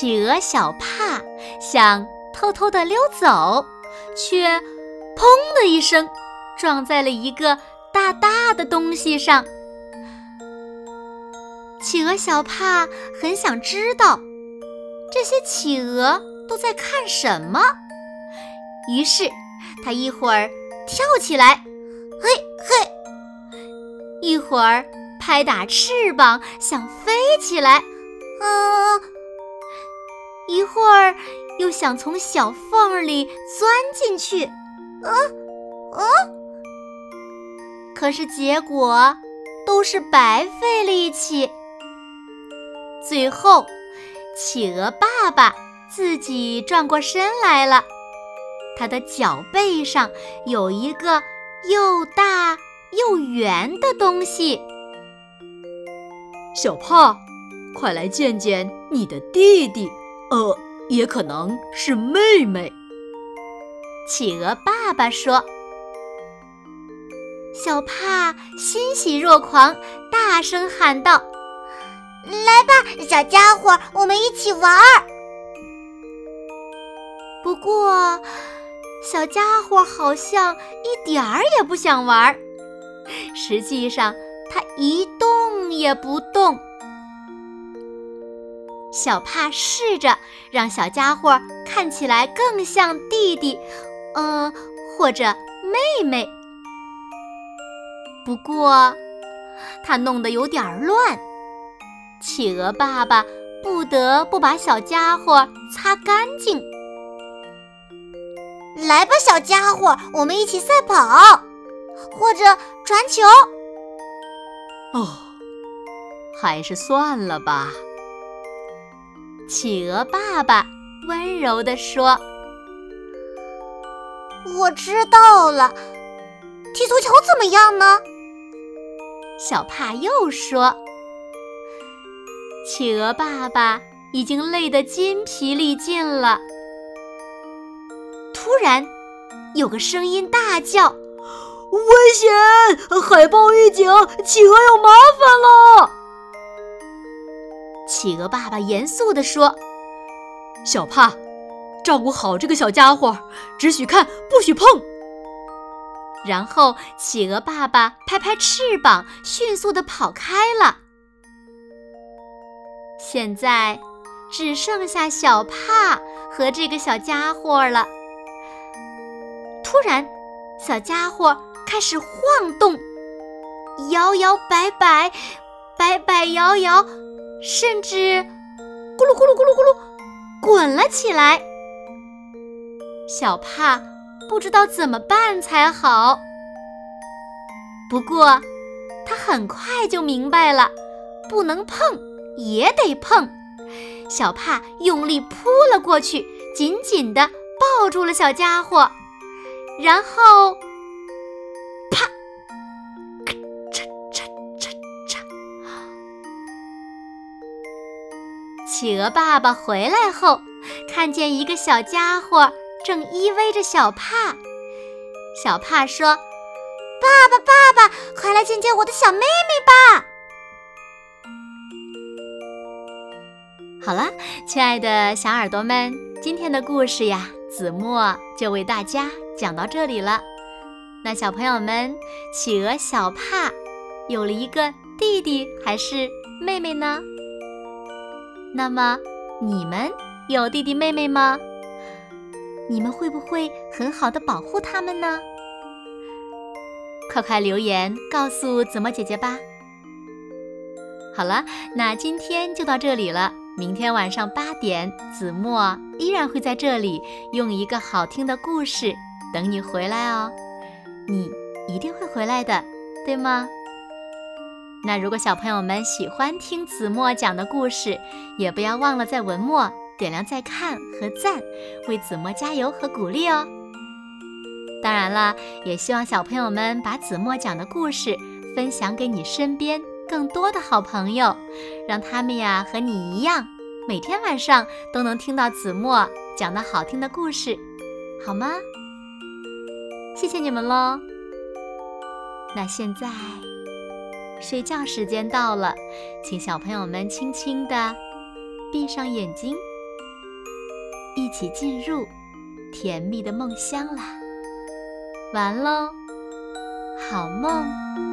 企鹅小帕想偷偷的溜走，却“砰”的一声撞在了一个大大的东西上。企鹅小帕很想知道这些企鹅都在看什么，于是他一会儿跳起来，嘿嘿；一会儿拍打翅膀想飞起来，啊。一会儿又想从小缝里钻进去，啊啊！可是结果都是白费力气。最后，企鹅爸爸自己转过身来了，他的脚背上有一个又大又圆的东西。小胖，快来见见你的弟弟。呃，也可能是妹妹。企鹅爸爸说：“小帕欣喜若狂，大声喊道：‘来吧，小家伙，我们一起玩儿。’不过，小家伙好像一点儿也不想玩儿。实际上，他一动也不动。”小帕试着让小家伙看起来更像弟弟，呃，或者妹妹。不过，他弄得有点乱，企鹅爸爸不得不把小家伙擦干净。来吧，小家伙，我们一起赛跑，或者传球。哦，还是算了吧。企鹅爸爸温柔地说：“我知道了，踢足球怎么样呢？”小帕又说：“企鹅爸爸已经累得筋疲力尽了。”突然，有个声音大叫：“危险！海豹预警，企鹅有麻烦了！”企鹅爸爸严肃地说：“小帕，照顾好这个小家伙，只许看，不许碰。”然后，企鹅爸爸拍拍翅膀，迅速地跑开了。现在，只剩下小帕和这个小家伙了。突然，小家伙开始晃动，摇摇摆摆，摆摆摇摇。甚至咕噜咕噜咕噜咕噜滚了起来，小帕不知道怎么办才好。不过他很快就明白了，不能碰也得碰。小帕用力扑了过去，紧紧地抱住了小家伙，然后。企鹅爸爸回来后，看见一个小家伙正依偎着小帕。小帕说：“爸爸，爸爸，快来见见我的小妹妹吧！”好了，亲爱的小耳朵们，今天的故事呀，子墨就为大家讲到这里了。那小朋友们，企鹅小帕有了一个弟弟还是妹妹呢？那么，你们有弟弟妹妹吗？你们会不会很好的保护他们呢？快快留言告诉子墨姐姐吧。好了，那今天就到这里了。明天晚上八点，子墨依然会在这里用一个好听的故事等你回来哦。你一定会回来的，对吗？那如果小朋友们喜欢听子墨讲的故事，也不要忘了在文末点亮再看和赞，为子墨加油和鼓励哦。当然了，也希望小朋友们把子墨讲的故事分享给你身边更多的好朋友，让他们呀和你一样，每天晚上都能听到子墨讲的好听的故事，好吗？谢谢你们喽。那现在。睡觉时间到了，请小朋友们轻轻地闭上眼睛，一起进入甜蜜的梦乡啦！完喽，好梦。